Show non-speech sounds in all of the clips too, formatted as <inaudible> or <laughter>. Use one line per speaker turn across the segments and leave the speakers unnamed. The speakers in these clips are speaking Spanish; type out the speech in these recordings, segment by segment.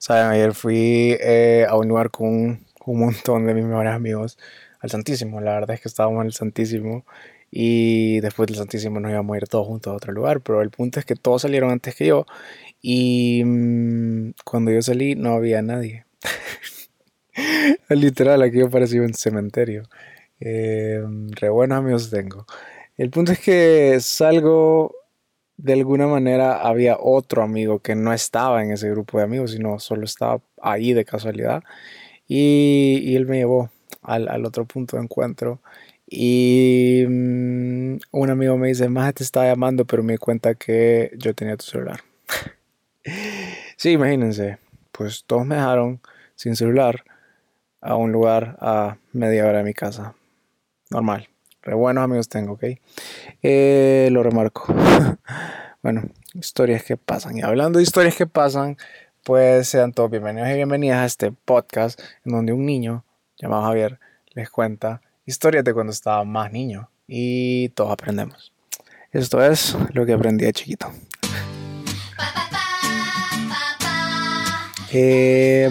Saben, ayer fui eh, a un lugar con un, montón de mis mejores amigos al Santísimo. La verdad es que estábamos en el Santísimo y después del Santísimo nos íbamos a ir todos juntos a otro lugar. Pero el punto es que todos salieron antes que yo y mm, cuando yo salí no había nadie. <laughs> Literal, aquí yo parecía un cementerio. Eh, re buenos amigos tengo. El punto es que salgo, de alguna manera había otro amigo que no estaba en ese grupo de amigos, sino solo estaba ahí de casualidad. Y, él me llevó al, otro punto de encuentro. Y mm, un amigo me dice, más te estaba llamando, pero me di cuenta que yo tenía tu celular. <laughs> sí, imagínense, pues todos me dejaron sin celular a un lugar a media hora de mi casa. Normal. Re buenos amigos tengo, ¿ok? Eh, lo remarco. <laughs> bueno, historias que pasan. Y hablando de historias que pasan, pues sean todos bienvenidos y bienvenidas a este podcast en donde un niño llamado Javier les cuenta historias de cuando estaba más niño y todos aprendemos. Esto es lo que aprendí de chiquito. Eh,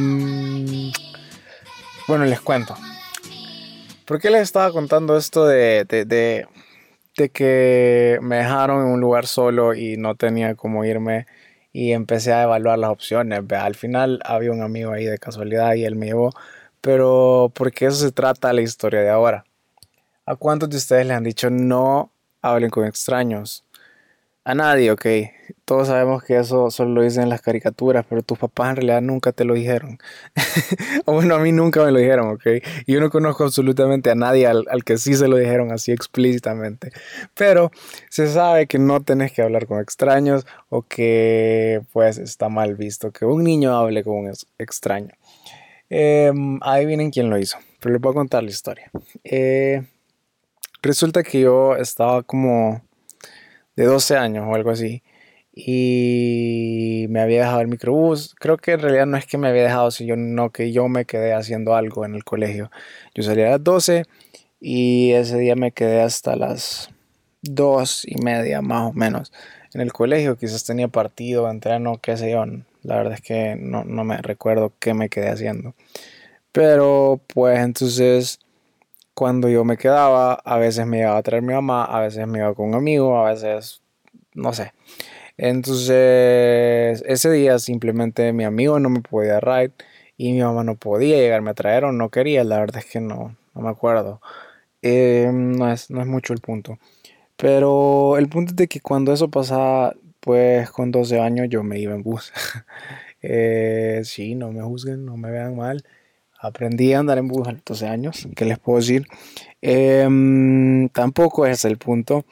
bueno, les cuento. ¿Por qué les estaba contando esto de, de, que me dejaron en un lugar solo y no tenía cómo irme? Y empecé a evaluar las opciones. Al final había un amigo ahí de casualidad y él me llevó. Pero porque eso se trata la historia de ahora. ¿A cuántos de ustedes les han dicho no hablen con extraños? A nadie, ok. Todos sabemos que eso solo lo dicen en las caricaturas, pero tus papás en realidad nunca te lo dijeron. <laughs> o bueno, a mí nunca me lo dijeron, ok. Y yo no conozco absolutamente a nadie al, que sí se lo dijeron así explícitamente. Pero se sabe que no tenés que hablar con extraños o que pues está mal visto que un niño hable con un extraño. Eh, ahí vienen quién lo hizo, pero les voy a contar la historia. Eh, resulta que yo estaba como de 12 años o algo así. Y me había dejado el microbús. Creo que en realidad no es que me había dejado, sino que yo me quedé haciendo algo en el colegio. Yo salí a las 12 y ese día me quedé hasta las 2 y media más o menos en el colegio. Quizás tenía partido, entreno, qué sé yo. La verdad es que no, no me recuerdo qué me quedé haciendo. Pero pues entonces cuando yo me quedaba, a veces me iba a traer mi mamá, a veces me iba con un amigo, a veces, no sé. Entonces, ese día simplemente mi amigo no me podía ride y mi mamá no podía llegarme a traer o no quería, la verdad es que no, no me acuerdo. Eh, no, es, no es mucho el punto. Pero el punto es de que cuando eso pasaba, pues con 12 años yo me iba en bus. <laughs> eh, sí, no me juzguen, no me vean mal. Aprendí a andar en bus a los 12 años, ¿qué les puedo decir? Em, tampoco es el punto.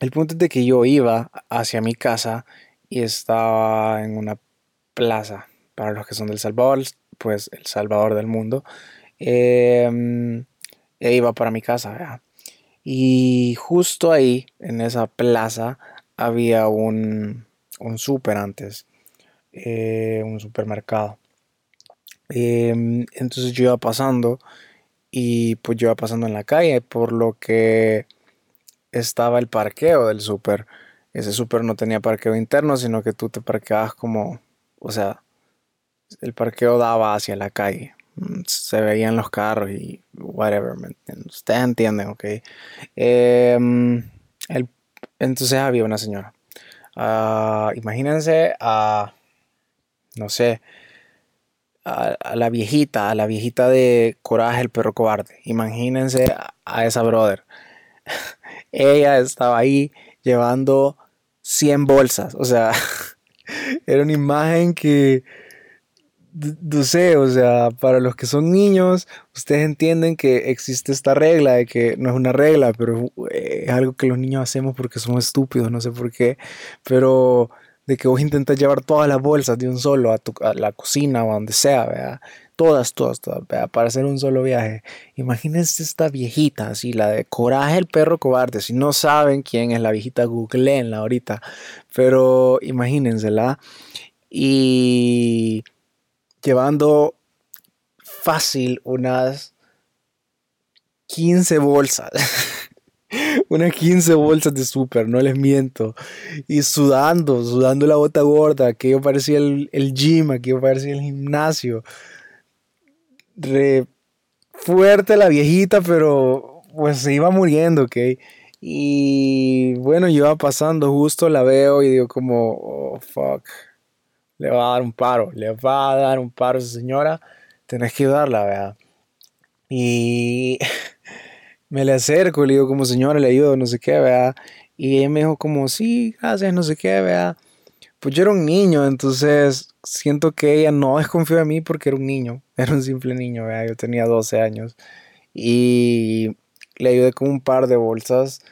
El punto es de que yo iba hacia mi casa y estaba en una plaza. Para los que son del Salvador, pues el Salvador del mundo. Em, e iba para mi casa. Y justo ahí, en esa plaza, había un, un súper antes. Eh, un supermercado. Em, entonces yo iba pasando y pues yo iba pasando en la calle, por lo que estaba el parqueo del súper. Ese súper no tenía parqueo interno, sino que tú te parqueabas como, o sea, el parqueo daba hacia la calle. Mm, se veían los carros y whatever. Ustedes entienden, ok. Em, entonces había una señora. Ah, imagínense a, no sé, a, la viejita, a la viejita de Coraje el perro cobarde. Imagínense a, esa brother. <laughs> Ella estaba ahí llevando 100 bolsas. O sea, <laughs> era una imagen que, no sé, o sea, para los que son niños, ustedes entienden que existe esta regla, de que no es una regla, pero es algo que los niños hacemos porque somos estúpidos, no sé por qué. Pero de que vos intentas llevar todas las bolsas de un solo a, tu, la cocina o a donde sea, ¿verdad? Todas, todas, todas, ¿verdad? Para hacer un solo viaje. Imagínense esta viejita, así, la de Coraje el perro cobarde. Si no saben quién es la viejita, googleenla ahorita. Pero imagínensela. Y llevando fácil unas 15 bolsas. <laughs> unas 15 bolsas de súper, no les miento. Y sudando, sudando la bota gorda, que yo parecía el, el gym, aquí yo parecía el gimnasio. Re fuerte la viejita, pero pues se iba muriendo, ¿ok? Y bueno, yo iba pasando, justo la veo y digo como, oh, fuck, le va a dar un paro, le va a dar un paro a esa señora, tenés que ayudarla, ¿verdad? Y <laughs> me le acerco, le digo como señora, le ayudo, no sé qué, vea. Y ella me dijo como, sí, gracias, no sé qué, vea. Pues yo era un niño, entonces siento que ella no desconfió de mí porque era un niño, <laughs> era un simple niño, vea. Yo tenía 12 años. Y le ayudé con un par de bolsas.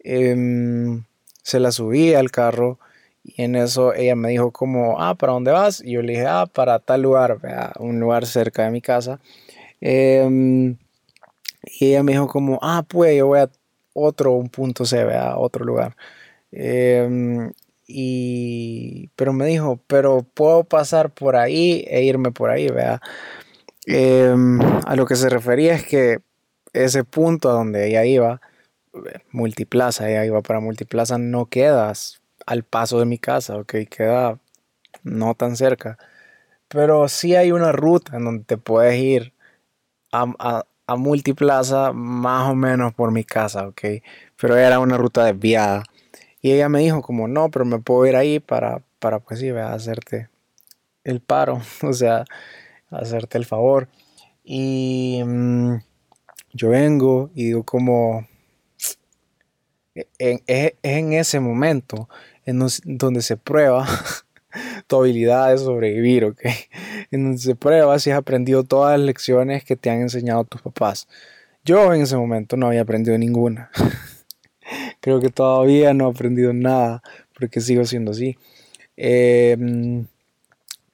Em, se la subí al carro y en eso ella me dijo como, ah, ¿para dónde vas? Y yo le dije, ah, para tal lugar, vea, un lugar cerca de mi casa. Eh, y ella me dijo como, ah, pues yo voy a otro, un punto C, a otro lugar. Em, y, pero me dijo, pero puedo pasar por ahí e irme por ahí, vea. Em, a lo que se refería es que ese punto a donde ella iba, multiplaza, ella iba para multiplaza, no quedas al paso de mi casa, ok, queda no tan cerca. Pero sí hay una ruta en donde te puedes ir a Multiplaza más o menos por mi casa, ok. Pero era una ruta desviada. Y ella me dijo como, no, pero me puedo ir ahí para, para pues sí, a hacerte el paro, <laughs> o sea, hacerte el favor. Y mm, yo vengo y digo como, e, es en, ese momento en donde se prueba <laughs> tu habilidad de sobrevivir, ¿ok? En donde se prueba si has aprendido todas las lecciones que te han enseñado tus papás. Yo en ese momento no había aprendido ninguna. <laughs> Creo que todavía no he aprendido nada porque sigo siendo así. Em,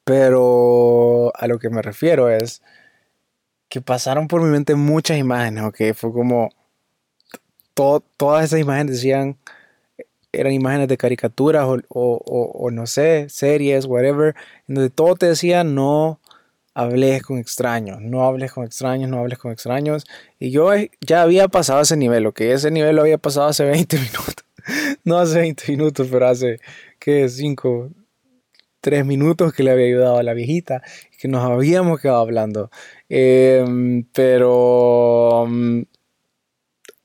pero a lo que me refiero es que pasaron por mi mente muchas imágenes, ¿ok? Fue como... todas esas imágenes decían eran imágenes de caricaturas o, no sé, series, whatever, en donde todo te decía no hables con extraños, no hables con extraños, no hables con extraños. Y yo ya había pasado ese nivel, que ese nivel lo había pasado hace <laughs> 20 minutos. no hace 20 minutos, pero hace, ¿qué? 5, 3 minutos que le había ayudado a la viejita, que nos habíamos quedado hablando. Em, pero mm,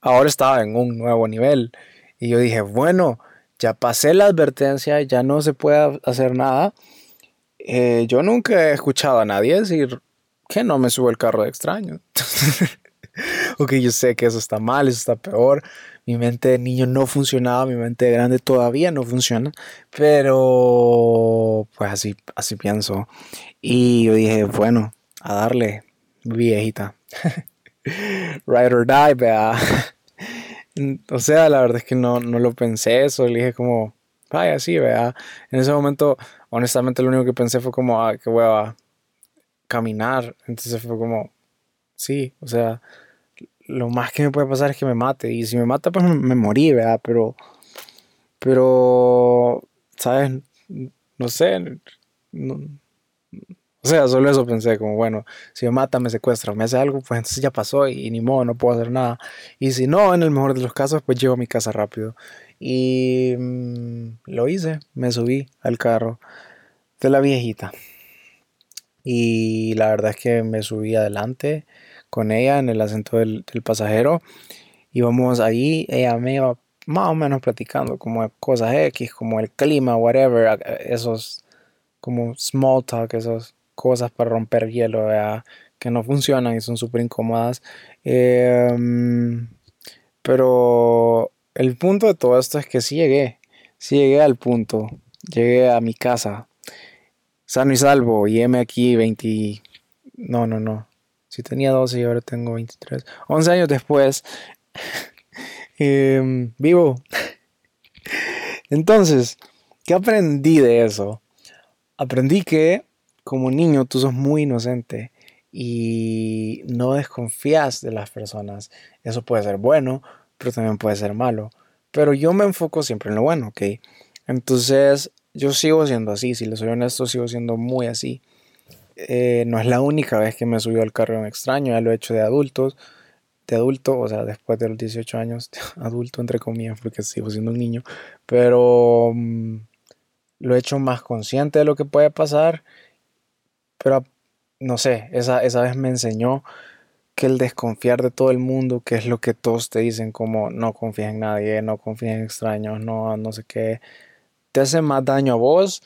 ahora estaba en un nuevo nivel. Y yo dije, bueno, ya pasé la advertencia, ya no se puede hacer nada. Eh, yo nunca he escuchado a nadie decir que no me subo el carro de extraño. <laughs> ok, yo sé que eso está mal, eso está peor. Mi mente de niño no funcionaba, mi mente de grande todavía no funciona. Pero, pues así, así pienso. Y yo dije, bueno, a darle, viejita. <laughs> Ride or die, vea. O sea, la verdad es que no, no lo pensé eso, le dije como, vaya, sí, vea. En ese momento, honestamente, lo único que pensé fue como, ah, que a caminar. Entonces fue como, sí, o sea, lo más que me puede pasar es que me mate. Y si me mata, pues me, morí, ¿verdad? Pero, pero, ¿sabes? No sé, no, o sea, solo eso pensé, como bueno, si me mata, me secuestra, me hace algo, pues entonces ya pasó y, ni modo, no puedo hacer nada. Y si no, en el mejor de los casos, pues llego a mi casa rápido. Y mm, lo hice, me subí al carro de la viejita. Y la verdad es que me subí adelante con ella en el asiento del, del pasajero. Íbamos ahí, ella me iba más o menos platicando como cosas X, como el clima, whatever, esos como small talk, esos cosas para romper hielo que no funcionan y son súper incómodas. Em, pero el punto de todo esto es que sí llegué, sí llegué al punto, llegué a mi casa, sano y salvo, y heme aquí 20, no, no, no, si tenía 12 y ahora tengo 23, 11 años después, <laughs> em, vivo. <laughs> Entonces, ¿qué aprendí de eso? Aprendí que como niño tú sos muy inocente y no desconfías de las personas. Eso puede ser bueno, pero también puede ser malo. Pero yo me enfoco siempre en lo bueno, ¿ok? Entonces yo sigo siendo así, si le soy honesto, sigo siendo muy así. Eh, no es la única vez que me subió al carro un extraño, ya lo he hecho de adultos, de adulto, o sea, después de los 18 años, <laughs> adulto entre comillas, porque sigo siendo un niño, pero mm, lo he hecho más consciente de lo que puede pasar, pero no sé, esa, esa vez me enseñó que el desconfiar de todo el mundo, que es lo que todos te dicen, como no confías en nadie, no confías en extraños, no, no sé qué, te hace más daño a vos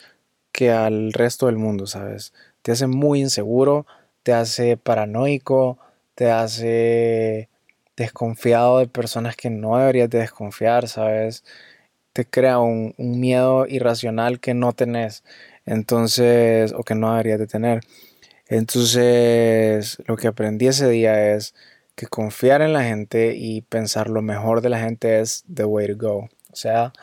que al resto del mundo, ¿sabes? Te hace muy inseguro, te hace paranoico, te hace desconfiado de personas que no deberías de desconfiar, ¿sabes? Te crea un, miedo irracional que no tenés, entonces, o que no deberías de tener. Entonces, lo que aprendí ese día es que confiar en la gente y pensar lo mejor de la gente es the way to go. O sea,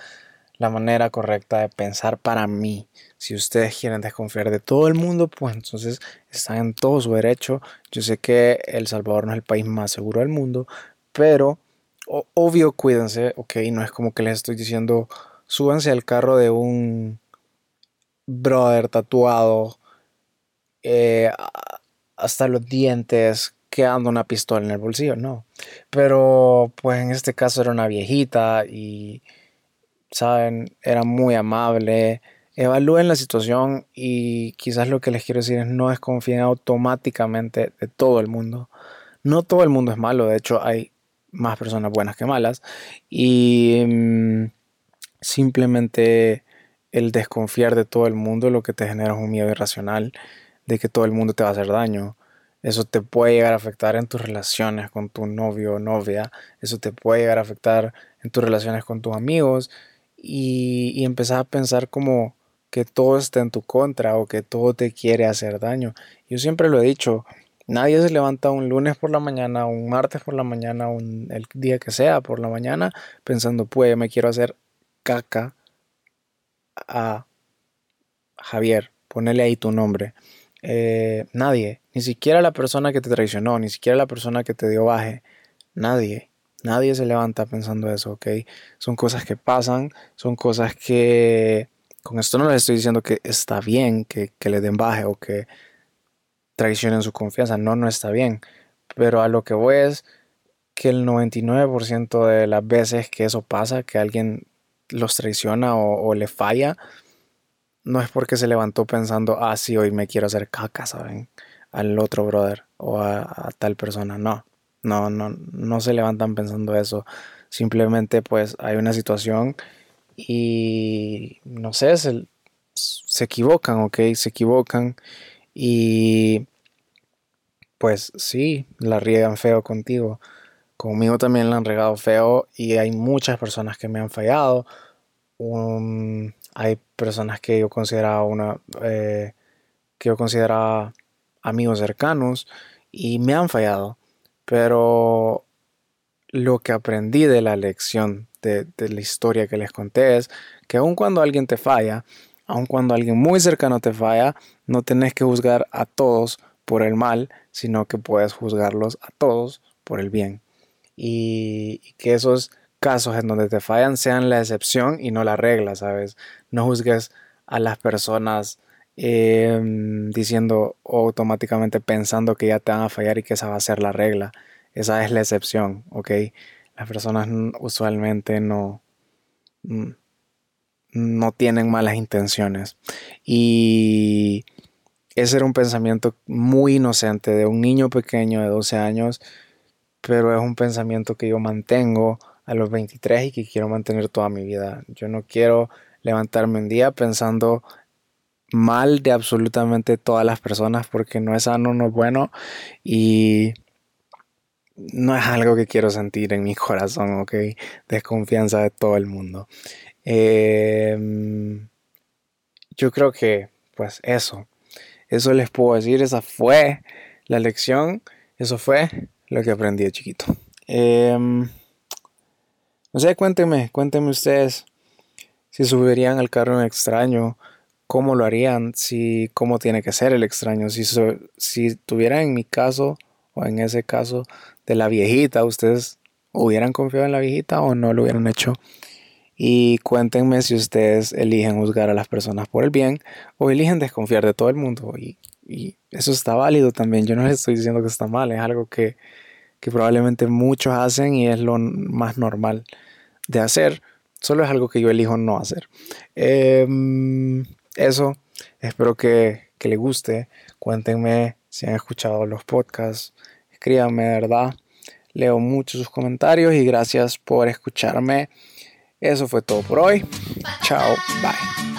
la manera correcta de pensar para mí. Si ustedes quieren desconfiar de todo el mundo, pues entonces están en todo su derecho. Yo sé que El Salvador no es el país más seguro del mundo, pero obvio cuídense, ok, no es como que les estoy diciendo súbanse al carro de un brother tatuado eh, hasta los dientes quedando una pistola en el bolsillo, no. Pero pues en este caso era una viejita y, saben, era muy amable. Evalúen la situación y quizás lo que les quiero decir es no desconfíen automáticamente de todo el mundo. No todo el mundo es malo, de hecho hay más personas buenas que malas y mm, simplemente el desconfiar de todo el mundo lo que te genera es un miedo irracional de que todo el mundo te va a hacer daño. Eso te puede llegar a afectar en tus relaciones con tu novio o novia. Eso te puede llegar a afectar en tus relaciones con tus amigos. Y, y empezar a pensar como que todo está en tu contra o que todo te quiere hacer daño. Yo siempre lo he dicho, nadie se levanta un lunes por la mañana, un martes por la mañana, un, el día que sea por la mañana, pensando, pues me quiero hacer caca a Javier, ponele ahí tu nombre. Eh, nadie, ni siquiera la persona que te traicionó, ni siquiera la persona que te dio baje, nadie, nadie se levanta pensando eso, ¿ok? Son cosas que pasan, son cosas que, con esto no les estoy diciendo que está bien que, que le den baje o que traicionen su confianza, no, no está bien, pero a lo que voy es que el 99% de las veces que eso pasa, que alguien los traiciona o, le falla, no es porque se levantó pensando, ah, sí, hoy me quiero hacer caca, ¿saben? Al otro brother o a, tal persona. No, no, no, no se levantan pensando eso. Simplemente pues hay una situación y no sé, se, se equivocan, ¿ok? Se equivocan y pues sí, la riegan feo contigo. Conmigo también la han regado feo y hay muchas personas que me han fallado. Un, hay personas que yo consideraba una eh, que yo consideraba amigos cercanos y me han fallado pero lo que aprendí de la lección de, la historia que les conté es que aun cuando alguien te falla aun cuando alguien muy cercano te falla no tenés que juzgar a todos por el mal sino que puedes juzgarlos a todos por el bien y, que esos casos en donde te fallan sean la excepción y no la regla, ¿sabes? No juzgues a las personas em, diciendo o automáticamente pensando que ya te van a fallar y que esa va a ser la regla. Esa es la excepción, ¿ok? Las personas usualmente no, mm, no tienen malas intenciones. Y ese era un pensamiento muy inocente de un niño pequeño de 12 años, pero es un pensamiento que yo mantengo a los 23 y que quiero mantener toda mi vida. Yo no quiero levantarme un día pensando mal de absolutamente todas las personas porque no es sano, no es bueno y no es algo que quiero sentir en mi <laughs> corazón, ok, desconfianza de todo el mundo. Em, yo creo que pues eso, eso les puedo decir, esa fue la lección, eso fue lo que aprendí chiquito. Em, no sé, cuéntenme, cuéntenme ustedes si subirían al carro un extraño, cómo lo harían, si cómo tiene que ser el extraño, si, si tuvieran en mi caso o en ese caso de la viejita, ustedes hubieran confiado en la viejita o no lo hubieran hecho. Y cuéntenme si ustedes eligen juzgar a las personas por el bien o eligen desconfiar de todo el mundo. Y, y eso está válido también. Yo no les estoy diciendo que está mal, es algo que, que probablemente muchos hacen y es lo más normal de hacer. Solo es algo que yo elijo no hacer. Em, eso, espero que, que les guste. Cuéntenme si han escuchado los podcasts. Escríbanme, de verdad. Leo mucho sus comentarios y gracias por escucharme. Eso fue todo por hoy. Chao, bye.